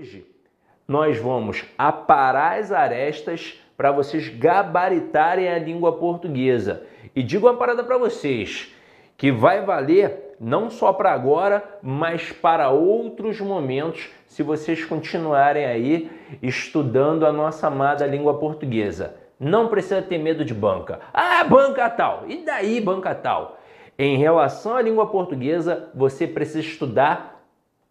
Hoje nós vamos aparar as arestas para vocês gabaritarem a língua portuguesa. E digo uma parada para vocês, que vai valer não só para agora, mas para outros momentos, se vocês continuarem aí estudando a nossa amada língua portuguesa. Não precisa ter medo de banca. Ah, banca tal. E daí banca tal? Em relação à língua portuguesa, você precisa estudar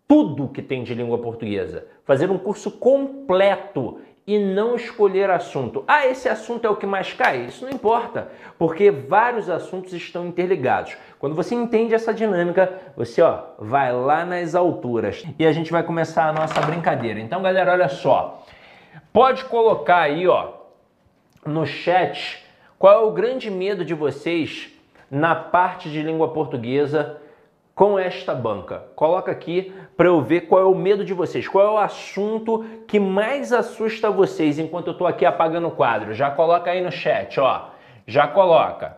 tudo que tem de língua portuguesa. Fazer um curso completo e não escolher assunto. Ah, esse assunto é o que mais cai? Isso não importa, porque vários assuntos estão interligados. Quando você entende essa dinâmica, você ó, vai lá nas alturas. E a gente vai começar a nossa brincadeira. Então, galera, olha só. Pode colocar aí, ó, no chat qual é o grande medo de vocês na parte de língua portuguesa com esta banca. Coloca aqui para eu ver qual é o medo de vocês, qual é o assunto que mais assusta vocês enquanto eu estou aqui apagando o quadro. Já coloca aí no chat, ó. Já coloca.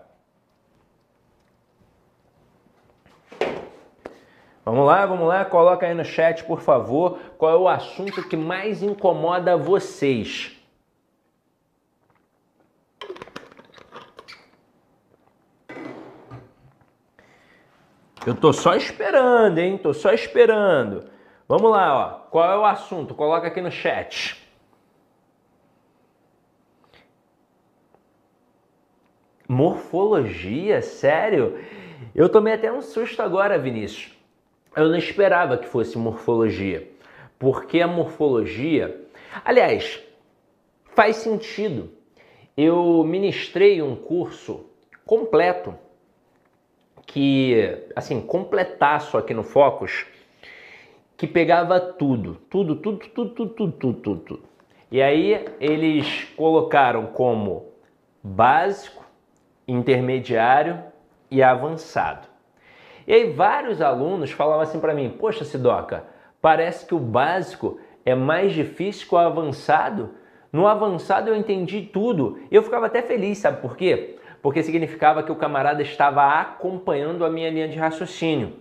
Vamos lá, vamos lá, coloca aí no chat, por favor, qual é o assunto que mais incomoda vocês. Eu tô só esperando, hein? Tô só esperando. Vamos lá, ó. Qual é o assunto? Coloca aqui no chat. Morfologia? Sério? Eu tomei até um susto agora, Vinícius. Eu não esperava que fosse morfologia. Porque a morfologia. Aliás, faz sentido. Eu ministrei um curso completo que, assim, completaço aqui no Focus, que pegava tudo, tudo, tudo, tudo, tudo, tudo, tudo, tudo, tudo. E aí eles colocaram como básico, intermediário e avançado. E aí vários alunos falavam assim para mim: "Poxa, Sidoca, parece que o básico é mais difícil que o avançado. No avançado eu entendi tudo". Eu ficava até feliz, sabe por quê? Porque significava que o camarada estava acompanhando a minha linha de raciocínio.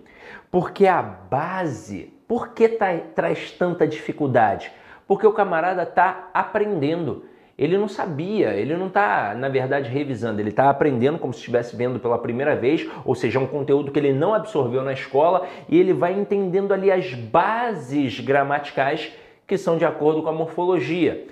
Porque a base, por que tá, traz tanta dificuldade? Porque o camarada está aprendendo. Ele não sabia, ele não está, na verdade, revisando, ele está aprendendo como se estivesse vendo pela primeira vez, ou seja, um conteúdo que ele não absorveu na escola e ele vai entendendo ali as bases gramaticais que são de acordo com a morfologia.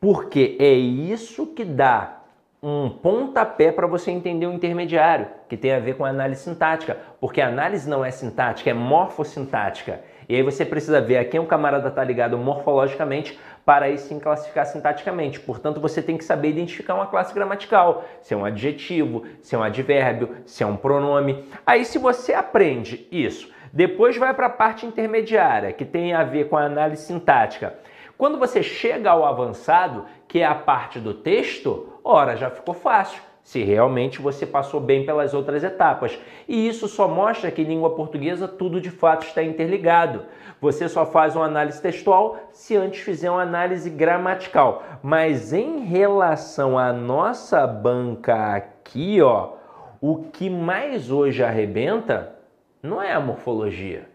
Porque é isso que dá um pontapé para você entender o intermediário, que tem a ver com a análise sintática, porque a análise não é sintática, é morfossintática. E aí você precisa ver a quem o camarada está ligado morfologicamente para aí sim classificar sintaticamente. Portanto, você tem que saber identificar uma classe gramatical, se é um adjetivo, se é um advérbio, se é um pronome. Aí se você aprende isso, depois vai para a parte intermediária, que tem a ver com a análise sintática. Quando você chega ao avançado, que é a parte do texto, ora, já ficou fácil. Se realmente você passou bem pelas outras etapas. E isso só mostra que em língua portuguesa tudo de fato está interligado. Você só faz uma análise textual se antes fizer uma análise gramatical. Mas em relação à nossa banca aqui, ó, o que mais hoje arrebenta não é a morfologia.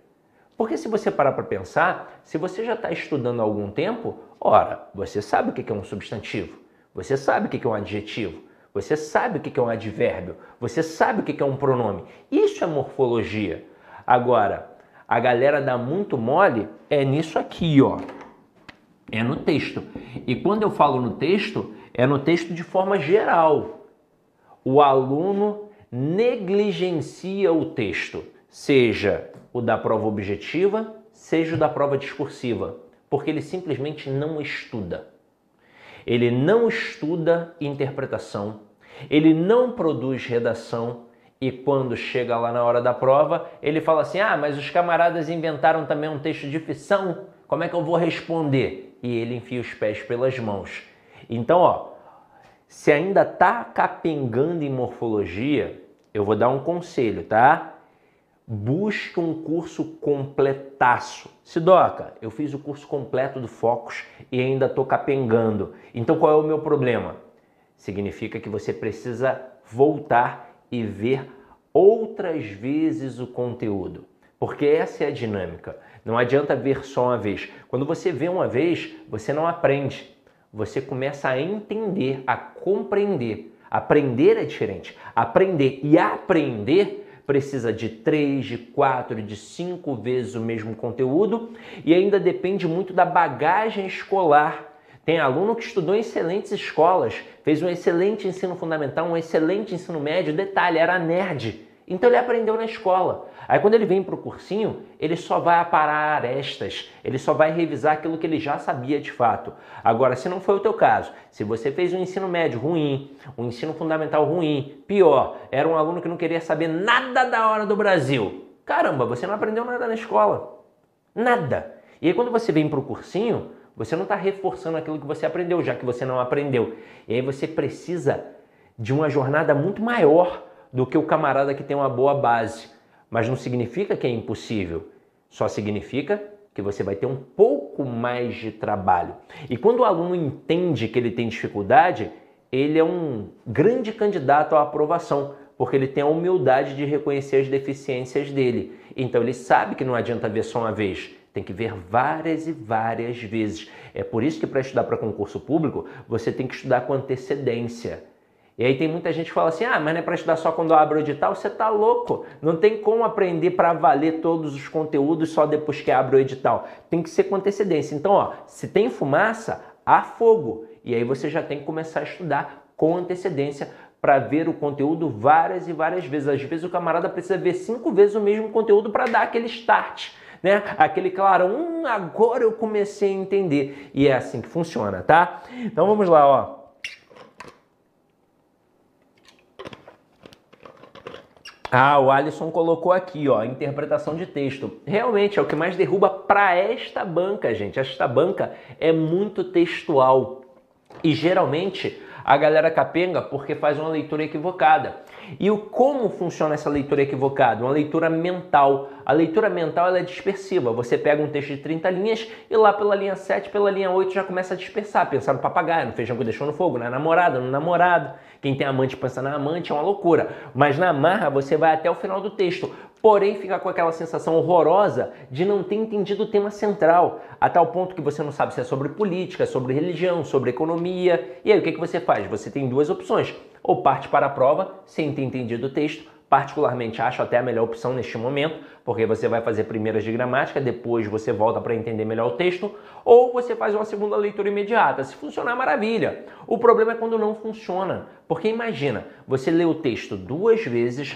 Porque se você parar para pensar, se você já está estudando há algum tempo, ora, você sabe o que é um substantivo, você sabe o que é um adjetivo, você sabe o que é um advérbio, você sabe o que é um pronome. Isso é morfologia. Agora, a galera dá muito mole é nisso aqui, ó. É no texto. E quando eu falo no texto, é no texto de forma geral. O aluno negligencia o texto, seja o da prova objetiva, seja o da prova discursiva, porque ele simplesmente não estuda. Ele não estuda interpretação, ele não produz redação e quando chega lá na hora da prova, ele fala assim: "Ah, mas os camaradas inventaram também um texto de ficção, como é que eu vou responder?" E ele enfia os pés pelas mãos. Então, ó, se ainda tá capengando em morfologia, eu vou dar um conselho, tá? Busque um curso completaço. Sidoca, eu fiz o curso completo do Focus e ainda estou capengando. Então qual é o meu problema? Significa que você precisa voltar e ver outras vezes o conteúdo. porque essa é a dinâmica. Não adianta ver só uma vez. Quando você vê uma vez, você não aprende. Você começa a entender, a compreender. Aprender é diferente. Aprender e aprender precisa de três, de quatro, de cinco vezes o mesmo conteúdo e ainda depende muito da bagagem escolar. Tem aluno que estudou em excelentes escolas, fez um excelente ensino fundamental, um excelente ensino médio. Detalhe, era nerd então ele aprendeu na escola. Aí quando ele vem para o cursinho, ele só vai aparar arestas, ele só vai revisar aquilo que ele já sabia de fato. Agora, se não foi o teu caso, se você fez um ensino médio ruim, um ensino fundamental ruim, pior, era um aluno que não queria saber nada da hora do Brasil. Caramba, você não aprendeu nada na escola. Nada. E aí quando você vem para o cursinho, você não está reforçando aquilo que você aprendeu, já que você não aprendeu. E aí você precisa de uma jornada muito maior do que o camarada que tem uma boa base. Mas não significa que é impossível, só significa que você vai ter um pouco mais de trabalho. E quando o aluno entende que ele tem dificuldade, ele é um grande candidato à aprovação, porque ele tem a humildade de reconhecer as deficiências dele. Então ele sabe que não adianta ver só uma vez, tem que ver várias e várias vezes. É por isso que para estudar para concurso público, você tem que estudar com antecedência. E aí tem muita gente que fala assim: ah, mas não é para estudar só quando abre o edital? Você tá louco. Não tem como aprender para valer todos os conteúdos só depois que abre o edital. Tem que ser com antecedência. Então, ó, se tem fumaça, há fogo. E aí você já tem que começar a estudar com antecedência para ver o conteúdo várias e várias vezes. Às vezes o camarada precisa ver cinco vezes o mesmo conteúdo para dar aquele start. Né? Aquele claro, hum, agora eu comecei a entender. E é assim que funciona, tá? Então vamos lá, ó. Ah, o Alisson colocou aqui, ó, interpretação de texto. Realmente é o que mais derruba para esta banca, gente. Esta banca é muito textual. E geralmente a galera capenga porque faz uma leitura equivocada. E o como funciona essa leitura equivocada? Uma leitura mental. A leitura mental é dispersiva. Você pega um texto de 30 linhas e lá pela linha 7, pela linha 8 já começa a dispersar, pensar no papagaio, no feijão que deixou no fogo, na namorada, no namorado. Quem tem amante pensa na amante, é uma loucura. Mas na marra você vai até o final do texto. Porém, fica com aquela sensação horrorosa de não ter entendido o tema central, a tal ponto que você não sabe se é sobre política, sobre religião, sobre economia. E aí, o que, que você faz? Você tem duas opções. Ou parte para a prova, sem ter entendido o texto, particularmente acho até a melhor opção neste momento, porque você vai fazer primeiras de gramática, depois você volta para entender melhor o texto, ou você faz uma segunda leitura imediata. Se funcionar, maravilha. O problema é quando não funciona, porque imagina, você lê o texto duas vezes,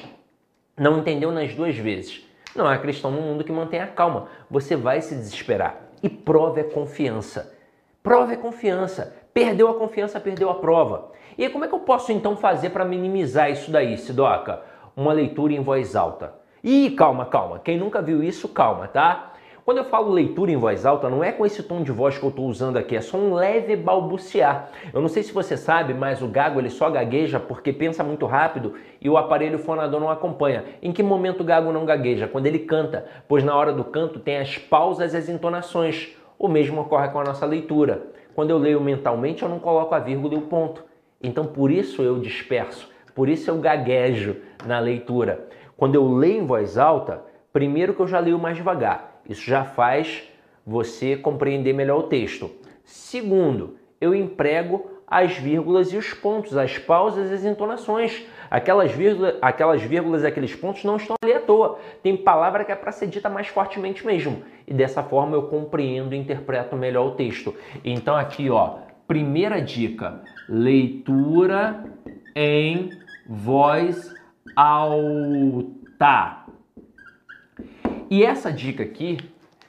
não entendeu nas duas vezes. Não há cristão no mundo que mantenha calma. Você vai se desesperar. E prova é confiança. Prova é confiança. Perdeu a confiança, perdeu a prova. E como é que eu posso então fazer para minimizar isso daí, Sidoca? uma leitura em voz alta. E calma, calma, quem nunca viu isso, calma, tá? Quando eu falo leitura em voz alta, não é com esse tom de voz que eu estou usando aqui, é só um leve balbuciar. Eu não sei se você sabe, mas o gago ele só gagueja porque pensa muito rápido e o aparelho fonador não acompanha. Em que momento o gago não gagueja? Quando ele canta, pois na hora do canto tem as pausas e as entonações. O mesmo ocorre com a nossa leitura. Quando eu leio mentalmente, eu não coloco a vírgula e o ponto. Então por isso eu disperso. Por isso eu gaguejo na leitura. Quando eu leio em voz alta, primeiro que eu já leio mais devagar. Isso já faz você compreender melhor o texto. Segundo, eu emprego as vírgulas e os pontos, as pausas e as entonações. Aquelas vírgulas, aquelas vírgulas e aqueles pontos não estão ali à toa. Tem palavra que é para ser dita mais fortemente mesmo. E dessa forma eu compreendo e interpreto melhor o texto. Então aqui, ó, primeira dica: leitura em voz alta. E essa dica aqui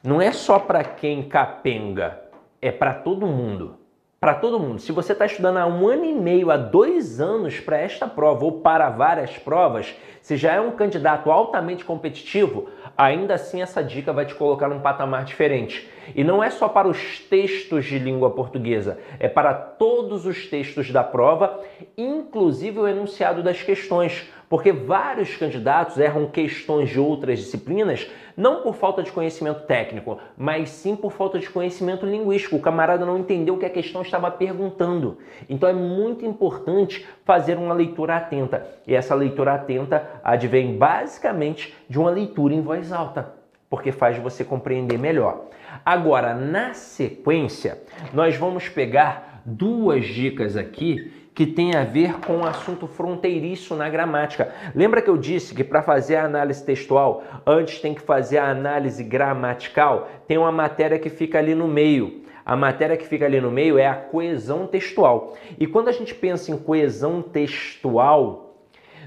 não é só para quem capenga, é para todo mundo. Para todo mundo. Se você está estudando há um ano e meio, há dois anos para esta prova ou para várias provas, se já é um candidato altamente competitivo, ainda assim essa dica vai te colocar num patamar diferente. E não é só para os textos de língua portuguesa, é para todos os textos da prova, inclusive o enunciado das questões porque vários candidatos erram questões de outras disciplinas não por falta de conhecimento técnico, mas sim por falta de conhecimento linguístico. O camarada não entendeu o que a questão estava perguntando. Então é muito importante fazer uma leitura atenta. E essa leitura atenta advém basicamente de uma leitura em voz alta. porque faz você compreender melhor. Agora, na sequência, nós vamos pegar duas dicas aqui que tem a ver com o assunto fronteiriço na gramática. Lembra que eu disse que para fazer a análise textual, antes tem que fazer a análise gramatical? Tem uma matéria que fica ali no meio. A matéria que fica ali no meio é a coesão textual. E quando a gente pensa em coesão textual,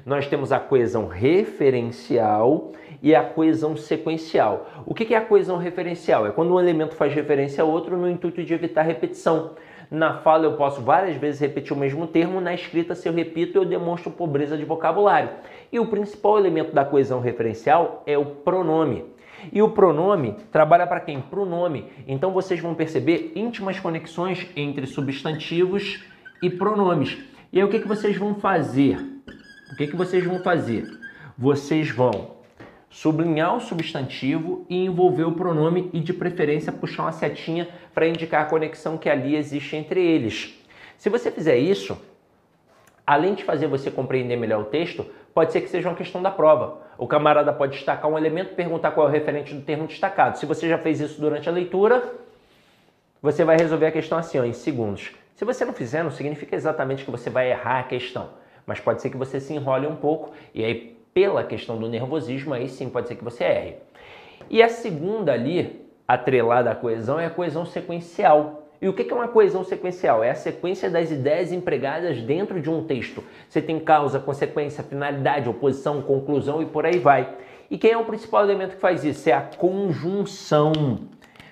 nós temos a coesão referencial e a coesão sequencial. O que é a coesão referencial? É quando um elemento faz referência a outro no intuito de evitar repetição. Na fala eu posso várias vezes repetir o mesmo termo, na escrita se eu repito eu demonstro pobreza de vocabulário. E o principal elemento da coesão referencial é o pronome. E o pronome trabalha para quem? Para o nome. Então vocês vão perceber íntimas conexões entre substantivos e pronomes. E aí o que, que vocês vão fazer? O que, que vocês vão fazer? Vocês vão sublinhar o substantivo e envolver o pronome e de preferência puxar uma setinha para indicar a conexão que ali existe entre eles. Se você fizer isso, além de fazer você compreender melhor o texto, pode ser que seja uma questão da prova. O camarada pode destacar um elemento, perguntar qual é o referente do termo destacado. Se você já fez isso durante a leitura, você vai resolver a questão assim, ó, em segundos. Se você não fizer, não significa exatamente que você vai errar a questão, mas pode ser que você se enrole um pouco e aí pela questão do nervosismo, aí sim pode ser que você erre. E a segunda ali, atrelada à coesão, é a coesão sequencial. E o que é uma coesão sequencial? É a sequência das ideias empregadas dentro de um texto. Você tem causa, consequência, finalidade, oposição, conclusão e por aí vai. E quem é o principal elemento que faz isso? É a conjunção.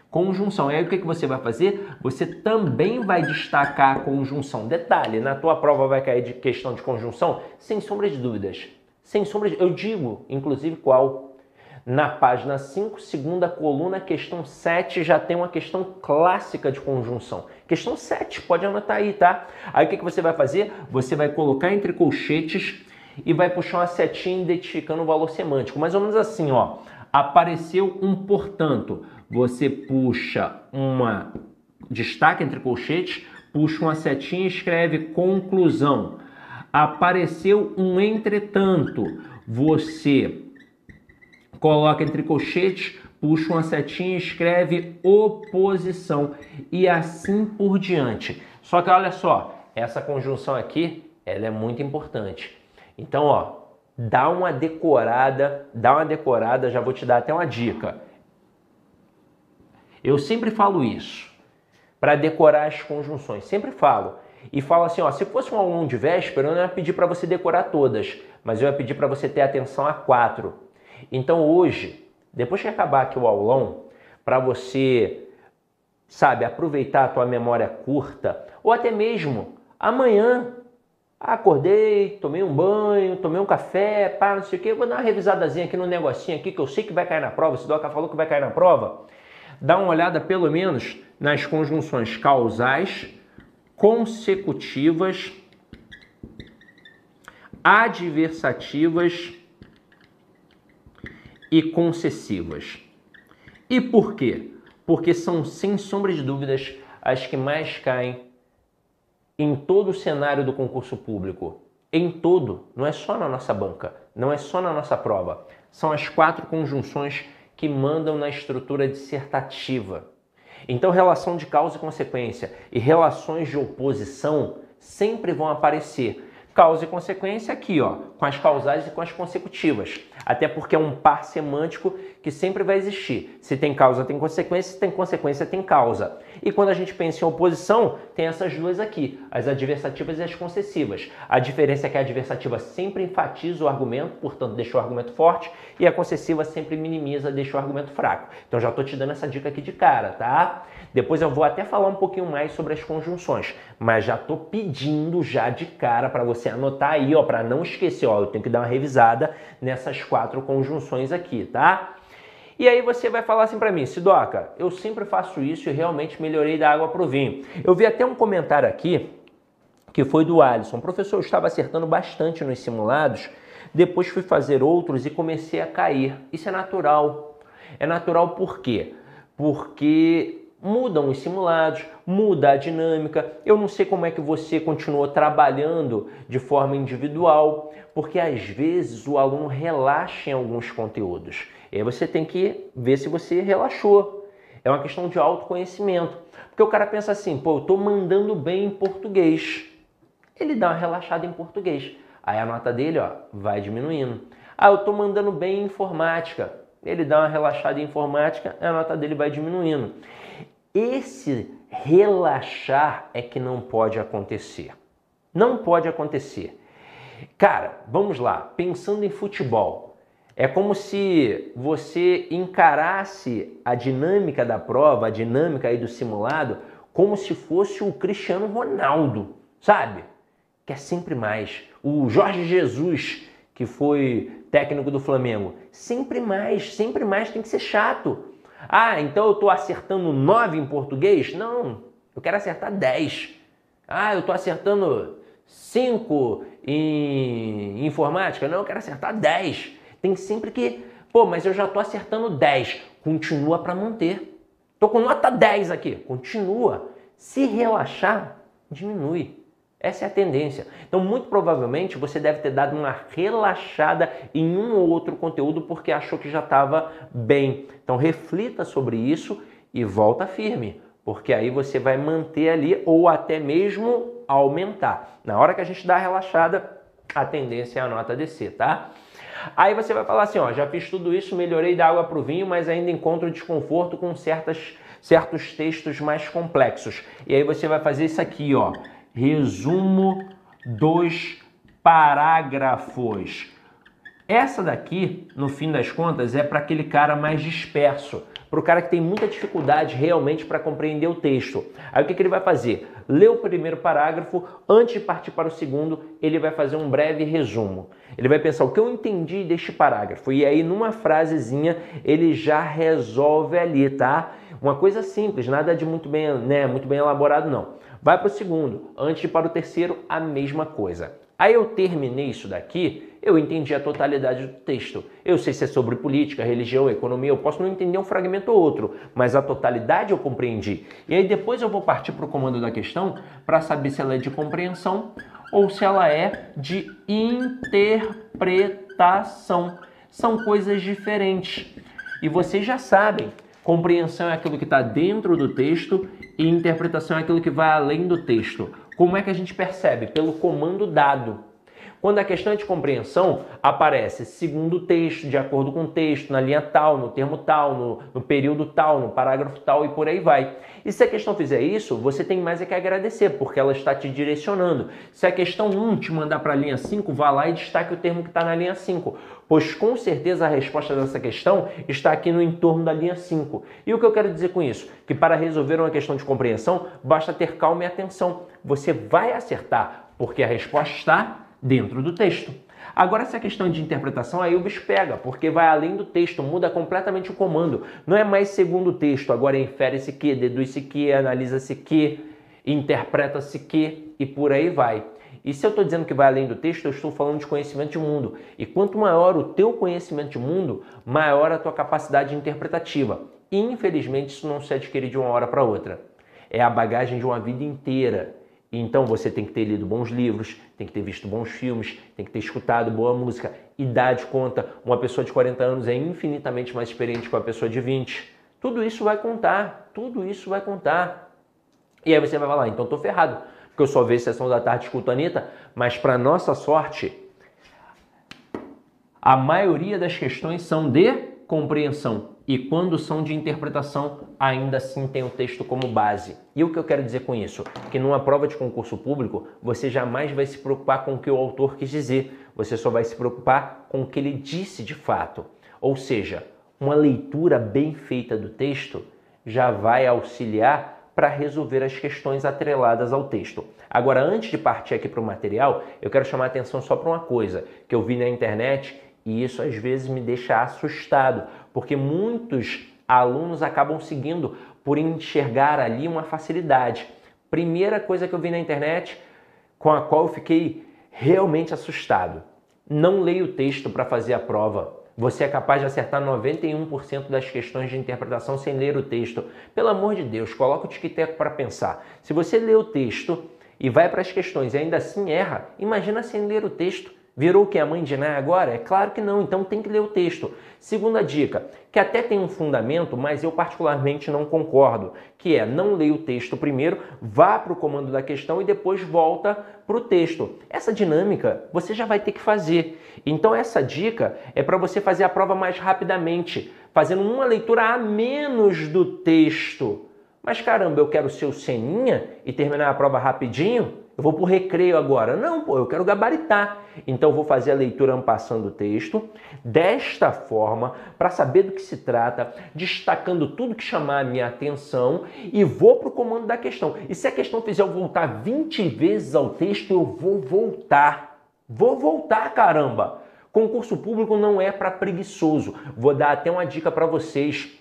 Conjunção. E aí o que você vai fazer? Você também vai destacar a conjunção. Detalhe, na tua prova vai cair de questão de conjunção? Sem sombra de dúvidas. Sem sombra de... Eu digo, inclusive, qual? Na página 5, segunda coluna, questão 7, já tem uma questão clássica de conjunção. Questão 7, pode anotar aí, tá? Aí o que, que você vai fazer? Você vai colocar entre colchetes e vai puxar uma setinha identificando o valor semântico. Mais ou menos assim, ó. Apareceu um portanto. Você puxa uma destaque entre colchetes, puxa uma setinha e escreve conclusão apareceu um entretanto. Você coloca entre colchetes, puxa uma setinha e escreve oposição e assim por diante. Só que olha só, essa conjunção aqui, ela é muito importante. Então, ó, dá uma decorada, dá uma decorada, já vou te dar até uma dica. Eu sempre falo isso, para decorar as conjunções, sempre falo e fala assim, ó, se fosse um aluno de véspera, eu não ia pedir para você decorar todas, mas eu ia pedir para você ter atenção a quatro. Então hoje, depois que acabar aqui o aulão, para você, sabe, aproveitar a tua memória curta, ou até mesmo amanhã, acordei, tomei um banho, tomei um café, pá, não sei o que, vou dar uma revisadazinha aqui no negocinho aqui que eu sei que vai cair na prova, se Doca falou que vai cair na prova, dá uma olhada pelo menos nas conjunções causais, consecutivas, adversativas e concessivas. E por quê? Porque são, sem sombra de dúvidas, as que mais caem em todo o cenário do concurso público. Em todo, não é só na nossa banca, não é só na nossa prova. São as quatro conjunções que mandam na estrutura dissertativa. Então, relação de causa e consequência e relações de oposição sempre vão aparecer causa e consequência aqui, ó, com as causais e com as consecutivas. Até porque é um par semântico que sempre vai existir. Se tem causa, tem consequência, se tem consequência, tem causa. E quando a gente pensa em oposição, tem essas duas aqui, as adversativas e as concessivas. A diferença é que a adversativa sempre enfatiza o argumento, portanto deixa o argumento forte, e a concessiva sempre minimiza, deixa o argumento fraco. Então já estou te dando essa dica aqui de cara, tá? Depois eu vou até falar um pouquinho mais sobre as conjunções, mas já estou pedindo já de cara para você anotar aí, ó, para não esquecer, ó, eu tenho que dar uma revisada nessas quatro conjunções aqui, tá? E aí você vai falar assim para mim, Sidoca, eu sempre faço isso e realmente melhorei da água pro vinho. Eu vi até um comentário aqui que foi do Alisson. Professor, eu estava acertando bastante nos simulados, depois fui fazer outros e comecei a cair. Isso é natural. É natural por quê? Porque mudam os simulados, muda a dinâmica. Eu não sei como é que você continuou trabalhando de forma individual, porque às vezes o aluno relaxa em alguns conteúdos. E aí você tem que ver se você relaxou. É uma questão de autoconhecimento. Porque o cara pensa assim, pô, eu estou mandando bem em português. Ele dá uma relaxada em português. Aí a nota dele ó, vai diminuindo. Ah, eu estou mandando bem em informática. Ele dá uma relaxada em informática, a nota dele vai diminuindo. Esse relaxar é que não pode acontecer. Não pode acontecer. Cara, vamos lá, pensando em futebol. É como se você encarasse a dinâmica da prova, a dinâmica aí do simulado, como se fosse o Cristiano Ronaldo, sabe? Que é sempre mais. O Jorge Jesus, que foi técnico do Flamengo, sempre mais, sempre mais tem que ser chato. Ah, então eu estou acertando 9 em português? Não, eu quero acertar 10. Ah, eu estou acertando 5 em informática? Não, eu quero acertar 10. Tem sempre que, pô, mas eu já estou acertando 10. Continua para manter. Estou com nota 10 aqui. Continua. Se relaxar, diminui. Essa é a tendência. Então, muito provavelmente, você deve ter dado uma relaxada em um ou outro conteúdo porque achou que já estava bem. Então, reflita sobre isso e volta firme, porque aí você vai manter ali ou até mesmo aumentar. Na hora que a gente dá a relaxada, a tendência é a nota descer, tá? Aí você vai falar assim, ó, já fiz tudo isso, melhorei da água para o vinho, mas ainda encontro desconforto com certas, certos textos mais complexos. E aí você vai fazer isso aqui, ó resumo dos parágrafos. Essa daqui, no fim das contas, é para aquele cara mais disperso, para o cara que tem muita dificuldade realmente para compreender o texto. Aí o que, que ele vai fazer? Lê o primeiro parágrafo, antes de partir para o segundo, ele vai fazer um breve resumo. Ele vai pensar o que eu entendi deste parágrafo e aí numa frasezinha ele já resolve ali, tá? Uma coisa simples, nada de muito bem, né, muito bem elaborado não. Vai para o segundo, antes de para o terceiro, a mesma coisa. Aí eu terminei isso daqui, eu entendi a totalidade do texto. Eu sei se é sobre política, religião, economia, eu posso não entender um fragmento ou outro, mas a totalidade eu compreendi. E aí depois eu vou partir para o comando da questão para saber se ela é de compreensão ou se ela é de interpretação. São coisas diferentes. E vocês já sabem, compreensão é aquilo que está dentro do texto e interpretação é aquilo que vai além do texto. Como é que a gente percebe? Pelo comando dado. Quando a questão é de compreensão, aparece segundo o texto, de acordo com o texto, na linha tal, no termo tal, no, no, período tal, no parágrafo tal e por aí vai. E se a questão fizer isso, você tem mais é que agradecer, porque ela está te direcionando. Se a questão 1 te mandar para a linha 5, vá lá e destaque o termo que está na linha 5, pois com certeza a resposta dessa questão está aqui no entorno da linha 5. E o que eu quero dizer com isso? Que para resolver uma questão de compreensão, basta ter calma e atenção. Você vai acertar, porque a resposta está dentro do texto. Agora, essa questão de interpretação, aí o bicho pega, porque vai além do texto, muda completamente o comando. Não é mais segundo o texto, agora infere-se que, deduz-se que, analisa-se que, interpreta-se que e por aí vai. E se eu estou dizendo que vai além do texto, eu estou falando de conhecimento de mundo. E quanto maior o teu conhecimento de mundo, maior a tua capacidade interpretativa. E, infelizmente, isso não se adquire de uma hora para outra. É a bagagem de uma vida inteira. Então você tem que ter lido bons livros, tem que ter visto bons filmes, tem que ter escutado boa música. Idade conta. Uma pessoa de 40 anos é infinitamente mais experiente que uma pessoa de 20. Tudo isso vai contar, tudo isso vai contar. E aí você vai falar, então estou ferrado, porque eu só vejo Sessão da Tarde escuto a Anitta, mas para nossa sorte, a maioria das questões são de compreensão e quando são de interpretação, ainda assim tem o texto como base. E o que eu quero dizer com isso? Que numa prova de concurso público, você jamais vai se preocupar com o que o autor quis dizer, você só vai se preocupar com o que ele disse de fato. Ou seja, uma leitura bem feita do texto já vai auxiliar para resolver as questões atreladas ao texto. Agora, antes de partir aqui para o material, eu quero chamar a atenção só para uma coisa que eu vi na internet e isso às vezes me deixa assustado, porque muitos alunos acabam seguindo por enxergar ali uma facilidade. Primeira coisa que eu vi na internet com a qual eu fiquei realmente assustado. Não leia o texto para fazer a prova. você é capaz de acertar 91% das questões de interpretação sem ler o texto. Pelo amor de Deus, coloca o tic-tac para pensar. Se você lê o texto e vai para as questões e ainda assim erra, imagina sem ler o texto. Virou que a mãe de Ná agora? É claro que não, então tem que ler o texto. Segunda dica, que até tem um fundamento, mas eu particularmente não concordo, que é não leia o texto primeiro, vá para o comando da questão e depois volta para o texto. Essa dinâmica você já vai ter que fazer. Então essa dica é para você fazer a prova mais rapidamente, fazendo uma leitura a menos do texto. Mas caramba, eu quero ser o Seninha e terminar a prova rapidinho? Eu vou para o recreio agora. Não, pô, eu quero gabaritar. Então, eu vou fazer a leitura ampassando o texto desta forma, para saber do que se trata, destacando tudo que chamar a minha atenção e vou para o comando da questão. E se a questão fizer eu voltar 20 vezes ao texto, eu vou voltar. Vou voltar, caramba! Concurso público não é para preguiçoso. Vou dar até uma dica para vocês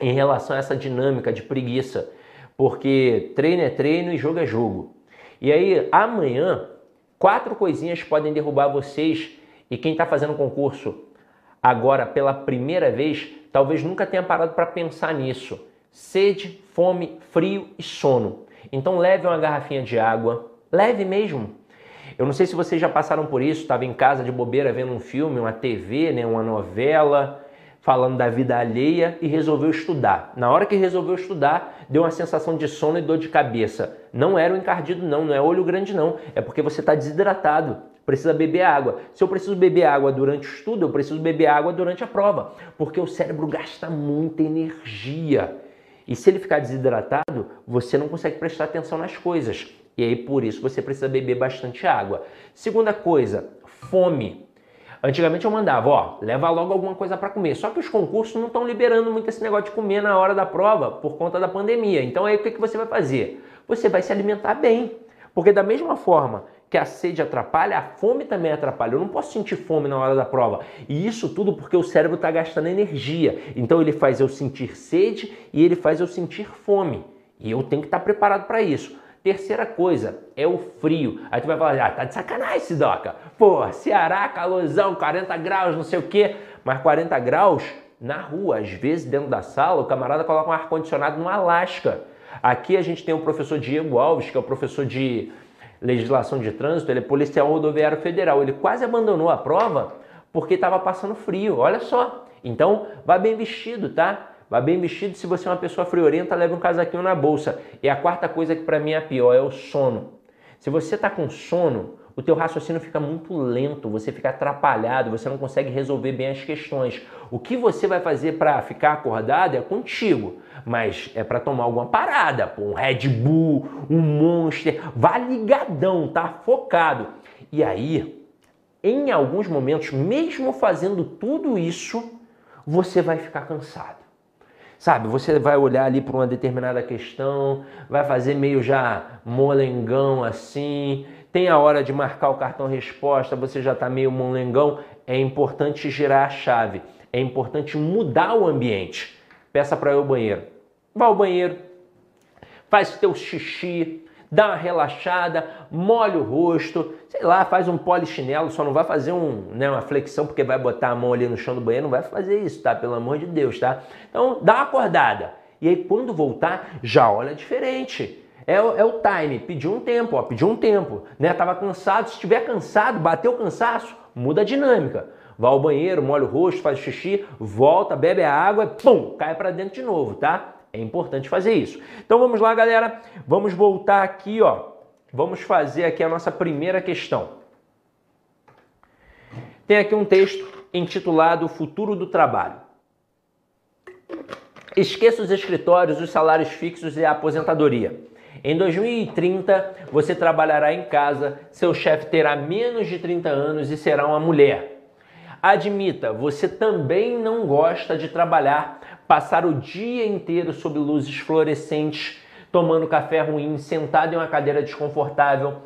em relação a essa dinâmica de preguiça, porque treino é treino e jogo é jogo. E aí, amanhã, quatro coisinhas podem derrubar vocês. E quem está fazendo concurso agora pela primeira vez, talvez nunca tenha parado para pensar nisso. Sede, fome, frio e sono. Então leve uma garrafinha de água, leve mesmo. Eu não sei se vocês já passaram por isso, estava em casa de bobeira vendo um filme, uma TV, né, uma novela, falando da vida alheia e resolveu estudar. Na hora que resolveu estudar, deu uma sensação de sono e dor de cabeça. Não era o encardido, não, não é olho grande, não. É porque você está desidratado, precisa beber água. Se eu preciso beber água durante o estudo, eu preciso beber água durante a prova, porque o cérebro gasta muita energia. E se ele ficar desidratado, você não consegue prestar atenção nas coisas. E aí, por isso, você precisa beber bastante água. Segunda coisa, fome. Antigamente eu mandava, ó, leva logo alguma coisa para comer. Só que os concursos não estão liberando muito esse negócio de comer na hora da prova por conta da pandemia. Então aí o que, que você vai fazer? Você vai se alimentar bem. Porque da mesma forma que a sede atrapalha, a fome também atrapalha. Eu não posso sentir fome na hora da prova. E isso tudo porque o cérebro está gastando energia. Então ele faz eu sentir sede e ele faz eu sentir fome. E eu tenho que estar tá preparado para isso. Terceira coisa é o frio. Aí tu vai falar, ah, tá de sacanagem, Sidoca. Pô, Ceará, calorzão, 40 graus, não sei o quê. Mas 40 graus na rua, às vezes dentro da sala, o camarada coloca um ar-condicionado no Alasca. Aqui a gente tem o professor Diego Alves, que é o professor de legislação de trânsito, ele é policial rodoviário federal. Ele quase abandonou a prova porque estava passando frio, olha só. Então, vá bem vestido, tá? Vá bem vestido. Se você é uma pessoa friorenta, leve um casaquinho na bolsa. E a quarta coisa que para mim é a pior é o sono. Se você está com sono, o teu raciocínio fica muito lento, você fica atrapalhado, você não consegue resolver bem as questões. O que você vai fazer para ficar acordado é contigo, mas é para tomar alguma parada, pô, um Red Bull, um Monster, vá ligadão, tá focado. E aí, em alguns momentos, mesmo fazendo tudo isso, você vai ficar cansado. Sabe, você vai olhar ali para uma determinada questão, vai fazer meio já molengão assim, tem a hora de marcar o cartão resposta, você já está meio molengão, é importante girar a chave, é importante mudar o ambiente. Peça para ir ao banheiro. Vá ao banheiro, faz teu xixi, dá uma relaxada, molha o rosto, sei lá, faz um polichinelo, só não vai fazer um, né, uma flexão porque vai botar a mão ali no chão do banheiro, não vai fazer isso, tá? Pelo amor de Deus, tá? Então, dá uma acordada. E aí, quando voltar, já olha diferente. É, é o time, pediu um tempo, ó, pediu um tempo, né? Tava cansado, se estiver cansado, bateu o cansaço, muda a dinâmica. Vai ao banheiro, molha o rosto, faz xixi, volta, bebe a água, pum, cai para dentro de novo, tá? É importante fazer isso. Então vamos lá, galera. Vamos voltar aqui, ó. Vamos fazer aqui a nossa primeira questão. Tem aqui um texto intitulado Futuro do Trabalho. Esqueça os escritórios, os salários fixos e a aposentadoria. Em 2030, você trabalhará em casa, seu chefe terá menos de 30 anos e será uma mulher. Admita, você também não gosta de trabalhar passar o dia inteiro sob luzes fluorescentes, tomando café ruim, sentado em uma cadeira desconfortável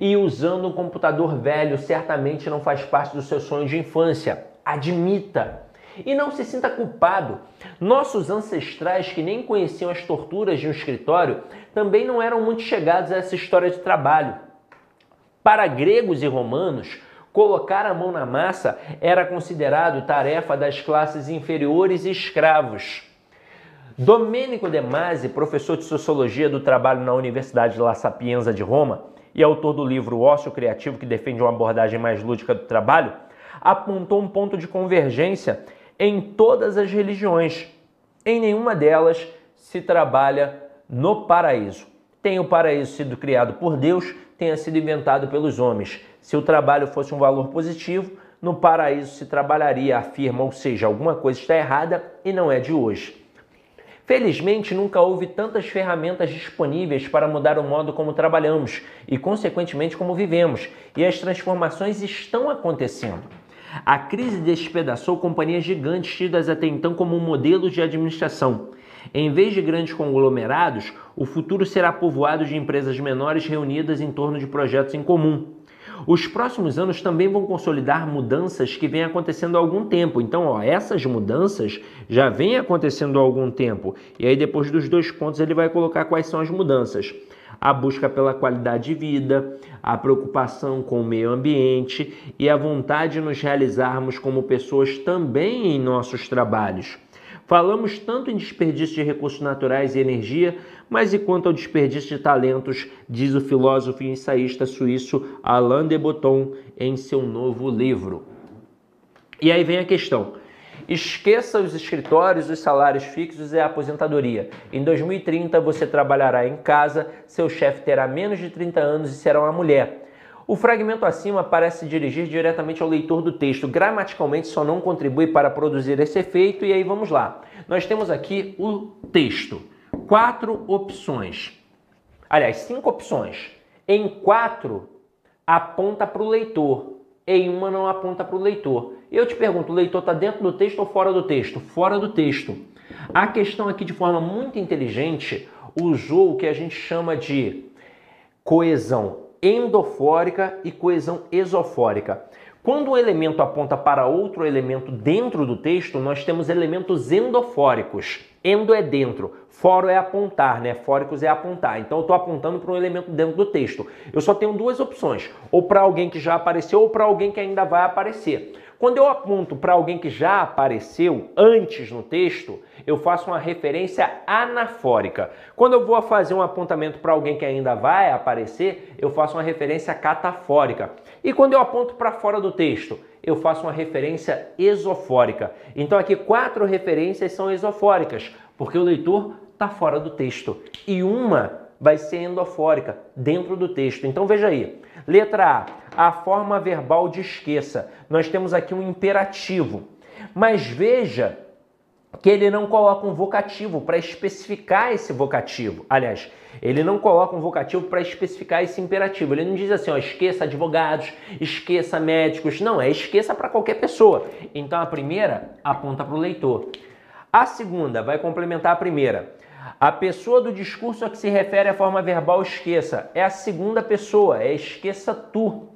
e usando um computador velho certamente não faz parte do seu sonho de infância. Admita. E não se sinta culpado. Nossos ancestrais, que nem conheciam as torturas de um escritório, também não eram muito chegados a essa história de trabalho. Para gregos e romanos, Colocar a mão na massa era considerado tarefa das classes inferiores e escravos. Domênico De Masi, professor de Sociologia do Trabalho na Universidade La Sapienza de Roma e autor do livro Ócio Criativo, que defende uma abordagem mais lúdica do trabalho, apontou um ponto de convergência em todas as religiões. Em nenhuma delas se trabalha no paraíso. Tem o paraíso sido criado por Deus, tenha sido inventado pelos homens. Se o trabalho fosse um valor positivo, no paraíso se trabalharia, afirma, ou seja, alguma coisa está errada e não é de hoje. Felizmente, nunca houve tantas ferramentas disponíveis para mudar o modo como trabalhamos e, consequentemente, como vivemos, e as transformações estão acontecendo. A crise despedaçou companhias gigantes tidas até então como modelos de administração. Em vez de grandes conglomerados, o futuro será povoado de empresas menores reunidas em torno de projetos em comum. Os próximos anos também vão consolidar mudanças que vêm acontecendo há algum tempo. Então, ó, essas mudanças já vêm acontecendo há algum tempo. E aí, depois dos dois pontos, ele vai colocar quais são as mudanças a busca pela qualidade de vida, a preocupação com o meio ambiente e a vontade de nos realizarmos como pessoas também em nossos trabalhos. Falamos tanto em desperdício de recursos naturais e energia, mas e quanto ao desperdício de talentos, diz o filósofo e ensaísta suíço Alain de Botton em seu novo livro. E aí vem a questão: Esqueça os escritórios, os salários fixos e a aposentadoria. Em 2030 você trabalhará em casa, seu chefe terá menos de 30 anos e será uma mulher. O fragmento acima parece dirigir diretamente ao leitor do texto. Gramaticalmente só não contribui para produzir esse efeito e aí vamos lá. Nós temos aqui o texto. Quatro opções. Aliás, cinco opções. Em quatro aponta para o leitor, em uma não aponta para o leitor. Eu te pergunto, o leitor está dentro do texto ou fora do texto? Fora do texto. A questão aqui, de forma muito inteligente, usou o que a gente chama de coesão endofórica e coesão esofórica. Quando um elemento aponta para outro elemento dentro do texto, nós temos elementos endofóricos. Endo é dentro, foro é apontar, né? Fóricos é apontar. Então eu estou apontando para um elemento dentro do texto. Eu só tenho duas opções: ou para alguém que já apareceu ou para alguém que ainda vai aparecer. Quando eu aponto para alguém que já apareceu antes no texto, eu faço uma referência anafórica. Quando eu vou fazer um apontamento para alguém que ainda vai aparecer, eu faço uma referência catafórica. E quando eu aponto para fora do texto, eu faço uma referência esofórica. Então aqui quatro referências são esofóricas, porque o leitor está fora do texto. E uma vai ser endofórica, dentro do texto. Então veja aí. Letra A, a forma verbal de esqueça. Nós temos aqui um imperativo. Mas veja que ele não coloca um vocativo para especificar esse vocativo. Aliás, ele não coloca um vocativo para especificar esse imperativo. Ele não diz assim, ó, esqueça advogados, esqueça médicos. Não, é esqueça para qualquer pessoa. Então a primeira aponta para o leitor. A segunda vai complementar a primeira. A pessoa do discurso a que se refere a forma verbal esqueça é a segunda pessoa, é esqueça tu.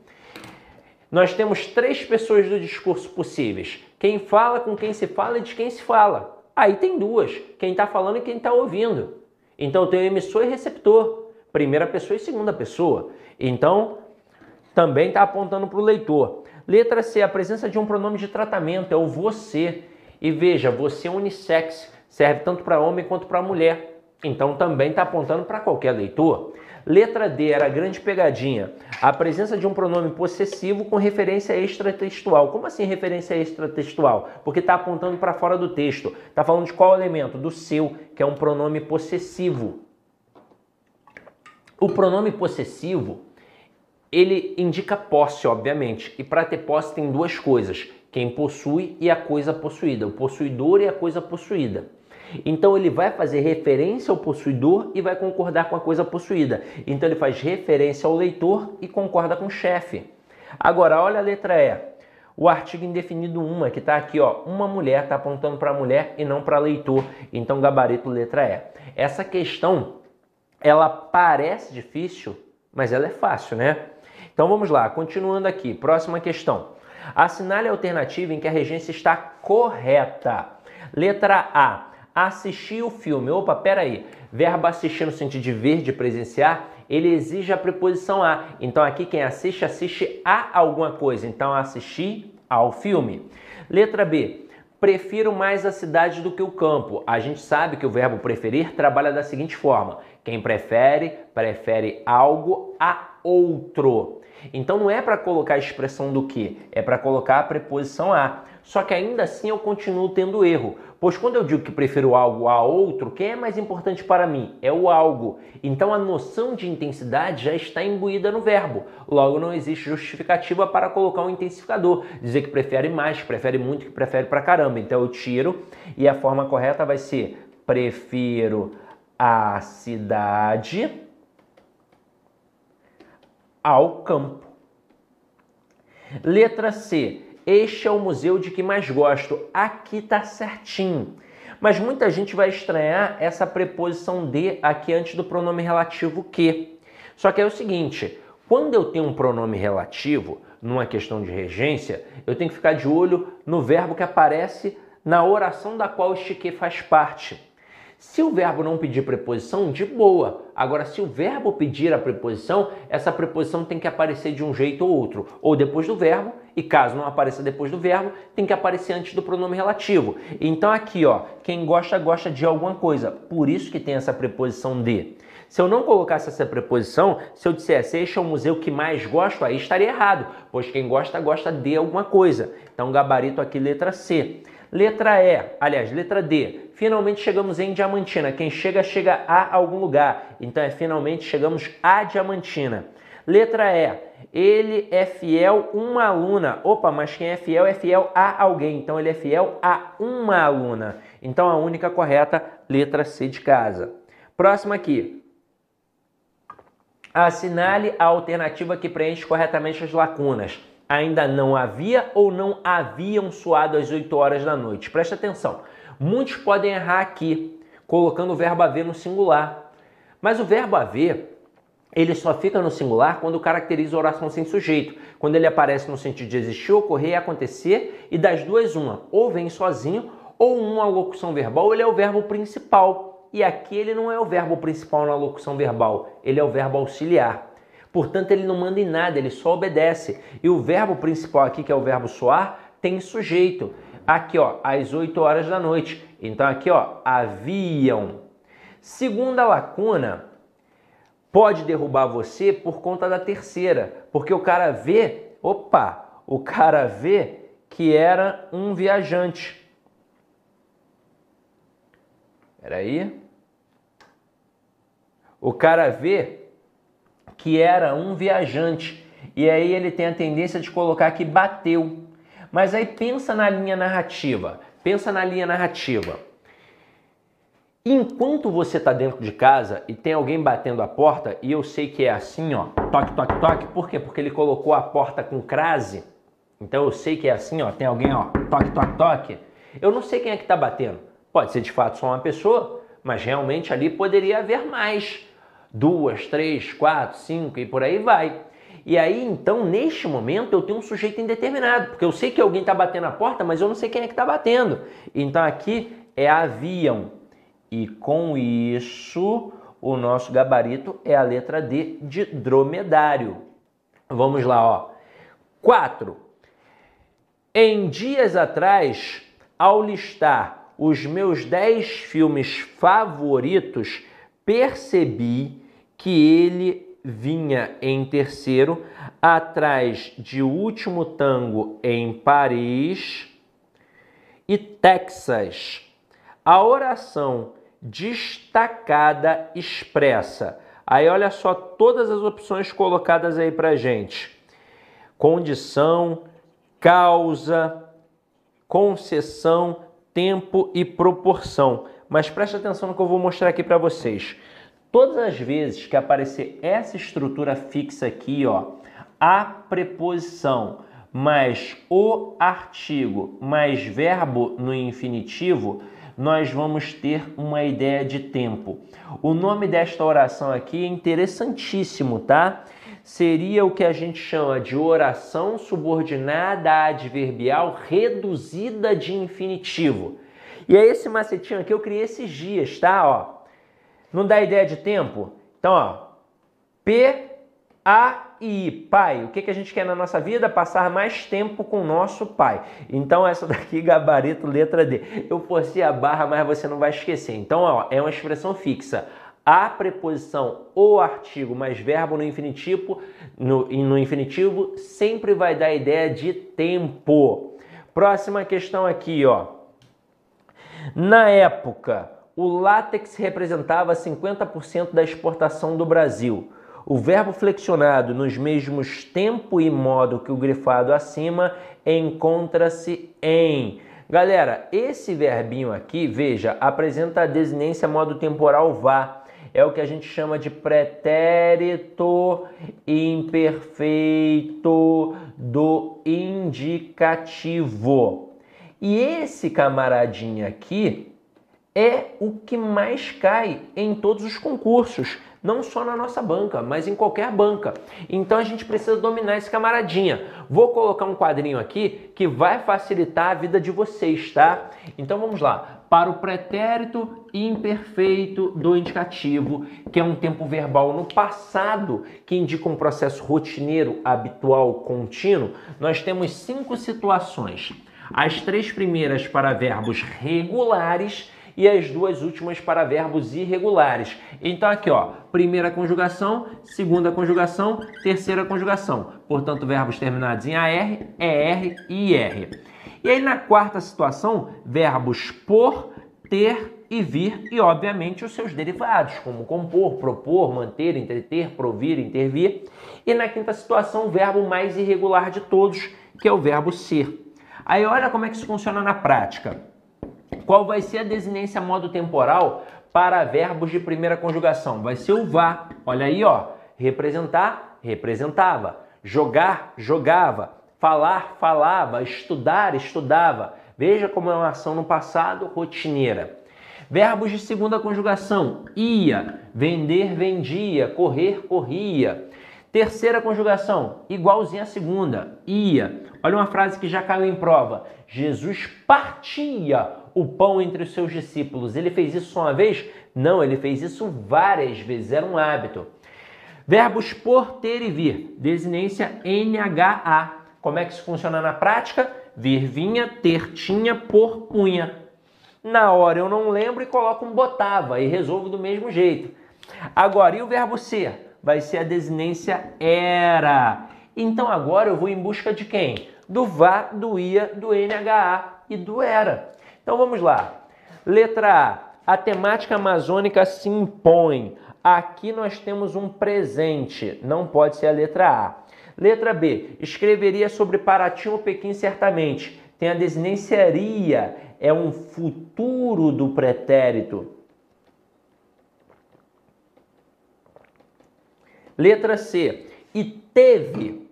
Nós temos três pessoas do discurso possíveis: quem fala, com quem se fala e de quem se fala. Aí tem duas: quem está falando e quem está ouvindo. Então tem emissor e receptor, primeira pessoa e segunda pessoa. Então também está apontando para o leitor. Letra C: a presença de um pronome de tratamento é o você. E veja, você é unissex serve tanto para homem quanto para mulher. Então também está apontando para qualquer leitor. Letra D era a grande pegadinha. A presença de um pronome possessivo com referência extratextual. Como assim referência extratextual? Porque está apontando para fora do texto. Está falando de qual elemento? Do seu, que é um pronome possessivo. O pronome possessivo, ele indica posse, obviamente. E para ter posse tem duas coisas. Quem possui e a coisa possuída. O possuidor e a coisa possuída. Então ele vai fazer referência ao possuidor e vai concordar com a coisa possuída. Então ele faz referência ao leitor e concorda com o chefe. Agora, olha a letra E. O artigo indefinido uma, que está aqui, ó, uma mulher está apontando para a mulher e não para leitor. Então, gabarito letra E. Essa questão, ela parece difícil, mas ela é fácil, né? Então vamos lá, continuando aqui. Próxima questão. Assinale a alternativa em que a regência está correta. Letra A Assistir o filme. Opa, peraí. Verbo assistir no sentido de ver, de presenciar, ele exige a preposição a. Então aqui quem assiste, assiste a alguma coisa. Então assistir ao filme. Letra B. Prefiro mais a cidade do que o campo. A gente sabe que o verbo preferir trabalha da seguinte forma: quem prefere, prefere algo a outro. Então não é para colocar a expressão do que, é para colocar a preposição a. Só que ainda assim eu continuo tendo erro, pois quando eu digo que prefiro algo a outro, quem é mais importante para mim? É o algo. Então a noção de intensidade já está imbuída no verbo. Logo não existe justificativa para colocar um intensificador, dizer que prefere mais, que prefere muito, que prefere para caramba. Então eu tiro e a forma correta vai ser prefiro a cidade ao campo. Letra C. Este é o museu de que mais gosto. Aqui tá certinho. Mas muita gente vai estranhar essa preposição de aqui antes do pronome relativo que. Só que é o seguinte, quando eu tenho um pronome relativo, numa questão de regência, eu tenho que ficar de olho no verbo que aparece na oração da qual este que faz parte. Se o verbo não pedir preposição, de boa. Agora, se o verbo pedir a preposição, essa preposição tem que aparecer de um jeito ou outro, ou depois do verbo, e caso não apareça depois do verbo, tem que aparecer antes do pronome relativo. Então aqui, ó, quem gosta gosta de alguma coisa. Por isso que tem essa preposição de. Se eu não colocasse essa preposição, se eu dissesse este é o museu que mais gosto, aí estaria errado, pois quem gosta gosta de alguma coisa. Então gabarito aqui letra C. Letra E, aliás, letra D. Finalmente chegamos em Diamantina. Quem chega, chega a algum lugar. Então é finalmente chegamos a Diamantina. Letra E. Ele é fiel uma aluna. Opa, mas quem é fiel é fiel a alguém. Então ele é fiel a uma aluna. Então a única correta, letra C de casa. Próximo aqui. Assinale a alternativa que preenche corretamente as lacunas ainda não havia ou não haviam suado às 8 horas da noite. Preste atenção. Muitos podem errar aqui, colocando o verbo haver no singular. Mas o verbo haver, ele só fica no singular quando caracteriza a oração sem sujeito. Quando ele aparece no sentido de existir, ocorrer e acontecer, e das duas, uma. Ou vem sozinho, ou uma locução verbal, ele é o verbo principal. E aqui ele não é o verbo principal na locução verbal, ele é o verbo auxiliar. Portanto, ele não manda em nada, ele só obedece. E o verbo principal aqui, que é o verbo soar, tem sujeito. Aqui, ó, às 8 horas da noite. Então, aqui, ó, haviam. Segunda lacuna, pode derrubar você por conta da terceira, porque o cara vê, opa, o cara vê que era um viajante. Espera aí. O cara vê que era um viajante. E aí ele tem a tendência de colocar que bateu. Mas aí pensa na linha narrativa. Pensa na linha narrativa. Enquanto você está dentro de casa e tem alguém batendo a porta, e eu sei que é assim, ó, toque, toque, toque, por quê? Porque ele colocou a porta com crase. Então eu sei que é assim, ó, tem alguém, ó, toque, toque, toque. Eu não sei quem é que está batendo. Pode ser de fato só uma pessoa, mas realmente ali poderia haver mais duas, três, quatro, cinco e por aí vai. E aí, então, neste momento, eu tenho um sujeito indeterminado, porque eu sei que alguém está batendo a porta, mas eu não sei quem é que está batendo. Então, aqui é avião. E com isso, o nosso gabarito é a letra D de dromedário. Vamos lá, ó. 4. Em dias atrás, ao listar os meus 10 filmes favoritos, percebi que ele vinha em terceiro, atrás de Último Tango em Paris e Texas. A oração destacada expressa. Aí olha só todas as opções colocadas aí para gente: condição, causa, concessão, tempo e proporção. Mas preste atenção no que eu vou mostrar aqui para vocês. Todas as vezes que aparecer essa estrutura fixa aqui, ó, a preposição mais o artigo mais verbo no infinitivo, nós vamos ter uma ideia de tempo. O nome desta oração aqui é interessantíssimo, tá? Seria o que a gente chama de oração subordinada adverbial reduzida de infinitivo. E é esse macetinho aqui eu criei esses dias, tá? Ó, não dá ideia de tempo? Então, ó, P, A e pai. O que, que a gente quer na nossa vida? Passar mais tempo com o nosso pai. Então, essa daqui, gabarito, letra D. Eu forcei a barra, mas você não vai esquecer. Então, ó, é uma expressão fixa. A preposição ou artigo mais verbo no infinitivo, no, no infinitivo sempre vai dar a ideia de tempo. Próxima questão aqui, ó. Na época, o látex representava 50% da exportação do Brasil. O verbo flexionado nos mesmos tempo e modo que o grifado acima encontra-se em. Galera, esse verbinho aqui, veja, apresenta a desinência modo temporal vá. É o que a gente chama de pretérito imperfeito do indicativo. E esse camaradinho aqui é o que mais cai em todos os concursos, não só na nossa banca, mas em qualquer banca. Então a gente precisa dominar esse camaradinha. Vou colocar um quadrinho aqui que vai facilitar a vida de vocês, tá? Então vamos lá. Para o pretérito imperfeito do indicativo, que é um tempo verbal no passado, que indica um processo rotineiro, habitual, contínuo, nós temos cinco situações. As três primeiras para verbos regulares e as duas últimas para verbos irregulares. Então aqui, ó, primeira conjugação, segunda conjugação, terceira conjugação. Portanto, verbos terminados em AR, ER e IR. E aí na quarta situação, verbos por, ter e vir e obviamente os seus derivados, como compor, propor, manter, entreter, provir, intervir. E na quinta situação, o verbo mais irregular de todos, que é o verbo ser. Aí olha como é que isso funciona na prática. Qual vai ser a desinência modo temporal para verbos de primeira conjugação? Vai ser o vá. Olha aí, ó. Representar, representava. Jogar, jogava. Falar, falava. Estudar, estudava. Veja como é uma ação no passado rotineira. Verbos de segunda conjugação: ia, vender, vendia, correr, corria. Terceira conjugação, igualzinha à segunda, ia. Olha uma frase que já caiu em prova. Jesus partia o pão entre os seus discípulos. Ele fez isso uma vez? Não, ele fez isso várias vezes, era um hábito. Verbos por, ter e vir. Desinência NHA. Como é que isso funciona na prática? Vir vinha, ter tinha, por punha. Na hora eu não lembro e coloco um botava e resolvo do mesmo jeito. Agora, e o verbo ser? Vai ser a desinência era. Então agora eu vou em busca de quem? Do vá, do ia, do NHA e do era. Então vamos lá. Letra A. A temática amazônica se impõe. Aqui nós temos um presente, não pode ser a letra A. Letra B. Escreveria sobre Paraty ou Pequim certamente. Tem a desinênciaria, é um futuro do pretérito. Letra C. E teve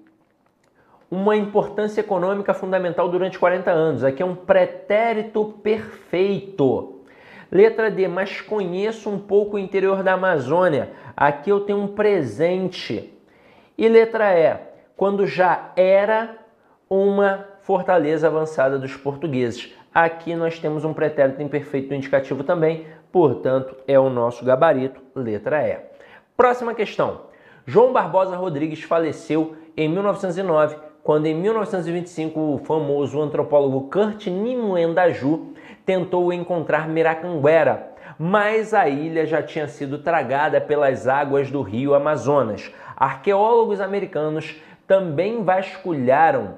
uma importância econômica fundamental durante 40 anos. Aqui é um pretérito perfeito. Letra D, mas conheço um pouco o interior da Amazônia. Aqui eu tenho um presente. E letra E, quando já era uma fortaleza avançada dos portugueses. Aqui nós temos um pretérito imperfeito indicativo também, portanto, é o nosso gabarito, letra E. Próxima questão. João Barbosa Rodrigues faleceu em 1909 quando em 1925 o famoso antropólogo Kurt Nimwendaju tentou encontrar Miracanguera, mas a ilha já tinha sido tragada pelas águas do rio Amazonas. Arqueólogos americanos também vasculharam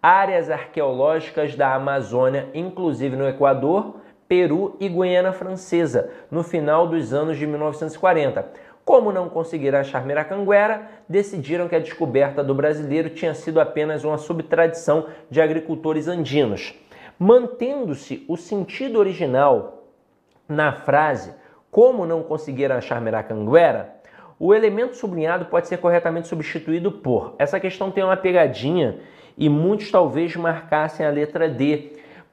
áreas arqueológicas da Amazônia, inclusive no Equador, Peru e Guiana Francesa, no final dos anos de 1940. Como não conseguiram achar Miracanguera, decidiram que a descoberta do brasileiro tinha sido apenas uma subtradição de agricultores andinos. Mantendo-se o sentido original na frase como não conseguiram achar Miracanguera, o elemento sublinhado pode ser corretamente substituído por. Essa questão tem uma pegadinha e muitos talvez marcassem a letra D,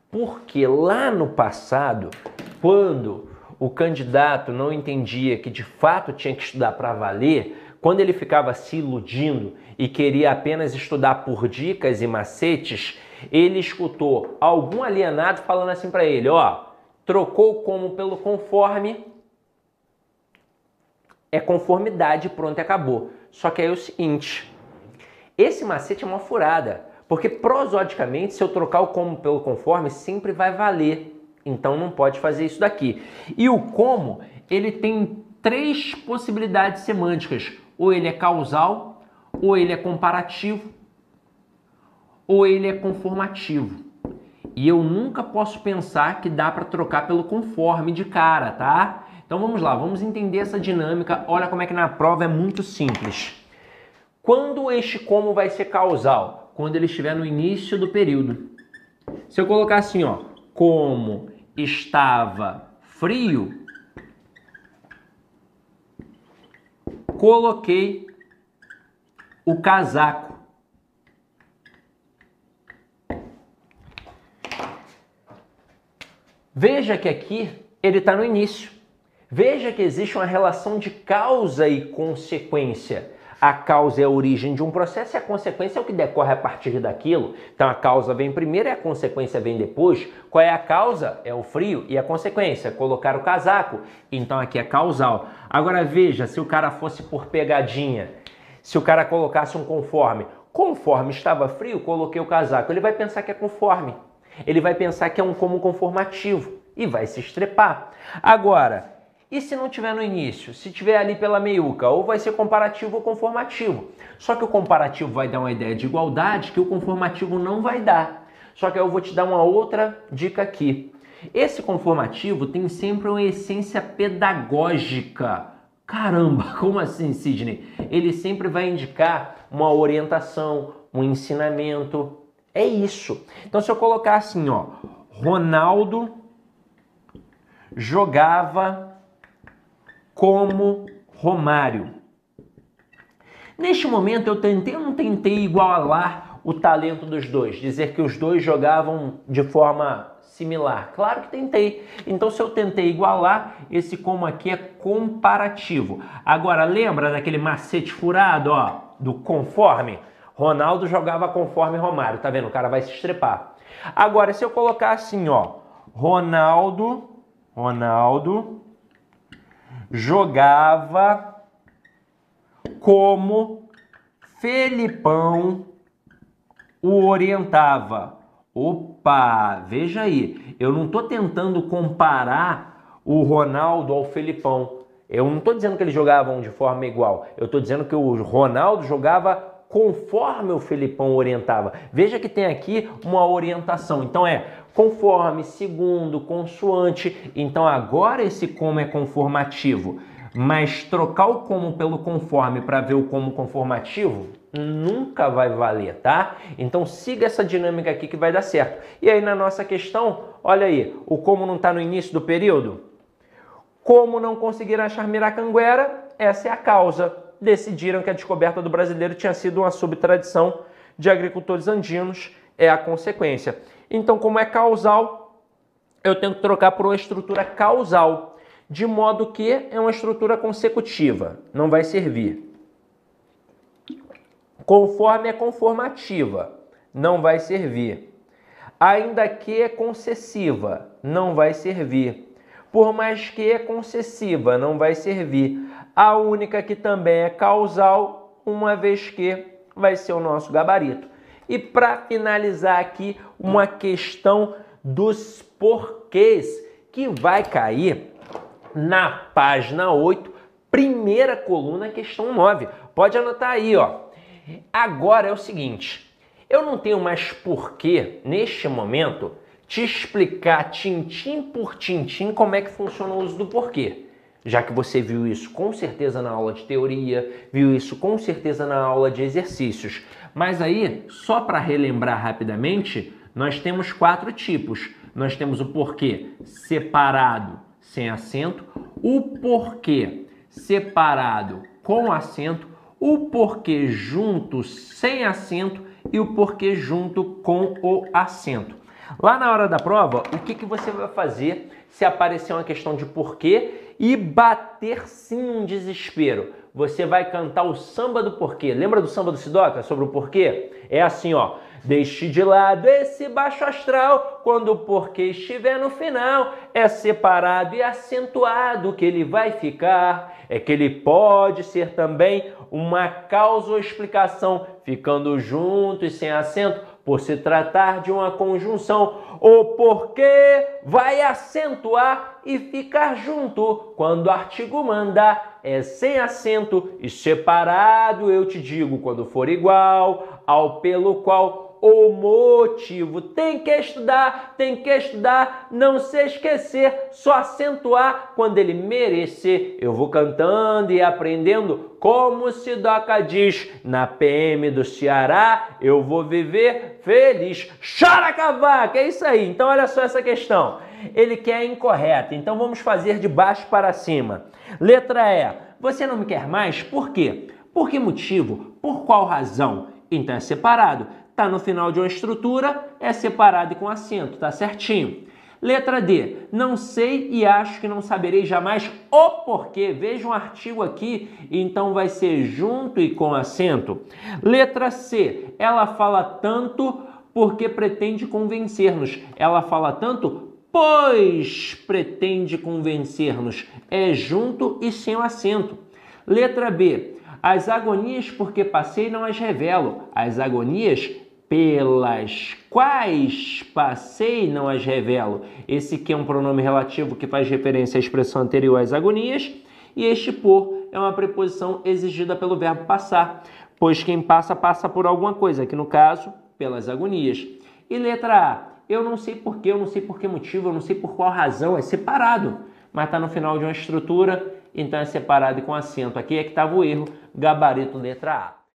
porque lá no passado, quando o candidato não entendia que de fato tinha que estudar para valer, quando ele ficava se iludindo e queria apenas estudar por dicas e macetes, ele escutou algum alienado falando assim para ele: ó, trocou como pelo conforme, é conformidade, pronto, acabou. Só que aí é o seguinte, esse macete é uma furada, porque prosodicamente, se eu trocar o como pelo conforme, sempre vai valer. Então não pode fazer isso daqui. E o como, ele tem três possibilidades semânticas. Ou ele é causal, ou ele é comparativo, ou ele é conformativo. E eu nunca posso pensar que dá para trocar pelo conforme de cara, tá? Então vamos lá, vamos entender essa dinâmica. Olha como é que na prova é muito simples. Quando este como vai ser causal? Quando ele estiver no início do período. Se eu colocar assim, ó, como estava frio, coloquei o casaco. Veja que aqui ele está no início. Veja que existe uma relação de causa e consequência. A causa é a origem de um processo e a consequência é o que decorre a partir daquilo. Então a causa vem primeiro e a consequência vem depois. Qual é a causa? É o frio e a consequência, colocar o casaco. Então aqui é causal. Agora veja, se o cara fosse por pegadinha, se o cara colocasse um conforme, conforme estava frio, coloquei o casaco, ele vai pensar que é conforme. Ele vai pensar que é um como conformativo e vai se estrepar. Agora, e se não tiver no início? Se tiver ali pela meiuca, ou vai ser comparativo ou conformativo. Só que o comparativo vai dar uma ideia de igualdade que o conformativo não vai dar. Só que eu vou te dar uma outra dica aqui. Esse conformativo tem sempre uma essência pedagógica. Caramba, como assim, Sidney? Ele sempre vai indicar uma orientação, um ensinamento. É isso. Então, se eu colocar assim, ó, Ronaldo jogava como Romário. Neste momento eu tentei ou não tentei igualar o talento dos dois, dizer que os dois jogavam de forma similar? Claro que tentei. Então se eu tentei igualar, esse como aqui é comparativo. Agora lembra daquele macete furado, ó, do conforme? Ronaldo jogava conforme Romário, tá vendo? O cara vai se estrepar. Agora se eu colocar assim, ó, Ronaldo, Ronaldo jogava como Felipão o orientava. Opa, veja aí, eu não estou tentando comparar o Ronaldo ao Felipão. Eu não estou dizendo que eles jogavam de forma igual. Eu estou dizendo que o Ronaldo jogava conforme o Felipão orientava. Veja que tem aqui uma orientação. Então é conforme, segundo, consoante. Então agora esse como é conformativo. Mas trocar o como pelo conforme para ver o como conformativo nunca vai valer, tá? Então siga essa dinâmica aqui que vai dar certo. E aí na nossa questão, olha aí, o como não está no início do período? Como não conseguiram achar Miracanguera? Essa é a causa. Decidiram que a descoberta do brasileiro tinha sido uma subtradição de agricultores andinos, é a consequência. Então, como é causal, eu tenho que trocar por uma estrutura causal, de modo que é uma estrutura consecutiva, não vai servir. Conforme é conformativa, não vai servir. Ainda que é concessiva, não vai servir. Por mais que é concessiva, não vai servir. A única que também é causal, uma vez que vai ser o nosso gabarito. E para finalizar aqui, uma questão dos porquês que vai cair na página 8, primeira coluna, questão 9. Pode anotar aí, ó. Agora é o seguinte, eu não tenho mais porquê, neste momento, te explicar tintim por tintim como é que funciona o uso do porquê já que você viu isso com certeza na aula de teoria, viu isso com certeza na aula de exercícios. Mas aí, só para relembrar rapidamente, nós temos quatro tipos. Nós temos o porquê separado sem acento, o porquê separado com acento, o porquê junto sem acento e o porquê junto com o acento. Lá na hora da prova, o que, que você vai fazer se aparecer uma questão de porquê e bater sim um desespero. Você vai cantar o samba do porquê. Lembra do samba do Sidoca sobre o porquê? É assim, ó. Deixe de lado esse baixo astral quando o porquê estiver no final. É separado e acentuado que ele vai ficar. É que ele pode ser também uma causa ou explicação, ficando junto e sem acento, por se tratar de uma conjunção. O porquê vai acentuar e ficar junto quando o artigo mandar é sem acento e separado, eu te digo, quando for igual ao pelo qual o motivo. Tem que estudar, tem que estudar, não se esquecer, só acentuar quando ele merecer. Eu vou cantando e aprendendo como se doca diz na PM do Ceará, eu vou viver feliz. Chora cavaca, é isso aí. Então olha só essa questão. Ele quer incorreta, então vamos fazer de baixo para cima. Letra E. Você não me quer mais? Por quê? Por que motivo? Por qual razão? Então é separado está no final de uma estrutura, é separado e com acento, tá certinho. Letra D, não sei e acho que não saberei jamais o porquê. Veja um artigo aqui, então vai ser junto e com acento. Letra C, ela fala tanto porque pretende convencer-nos. Ela fala tanto pois pretende convencer-nos. É junto e sem o acento. Letra B, as agonias porque passei não as revelo. As agonias pelas quais passei não as revelo. Esse que é um pronome relativo que faz referência à expressão anterior às agonias, e este por é uma preposição exigida pelo verbo passar, pois quem passa passa por alguma coisa, aqui no caso, pelas agonias. E letra A, eu não sei porquê, eu não sei por que motivo, eu não sei por qual razão, é separado, mas está no final de uma estrutura, então é separado e com acento. Aqui é que estava o erro, gabarito letra A.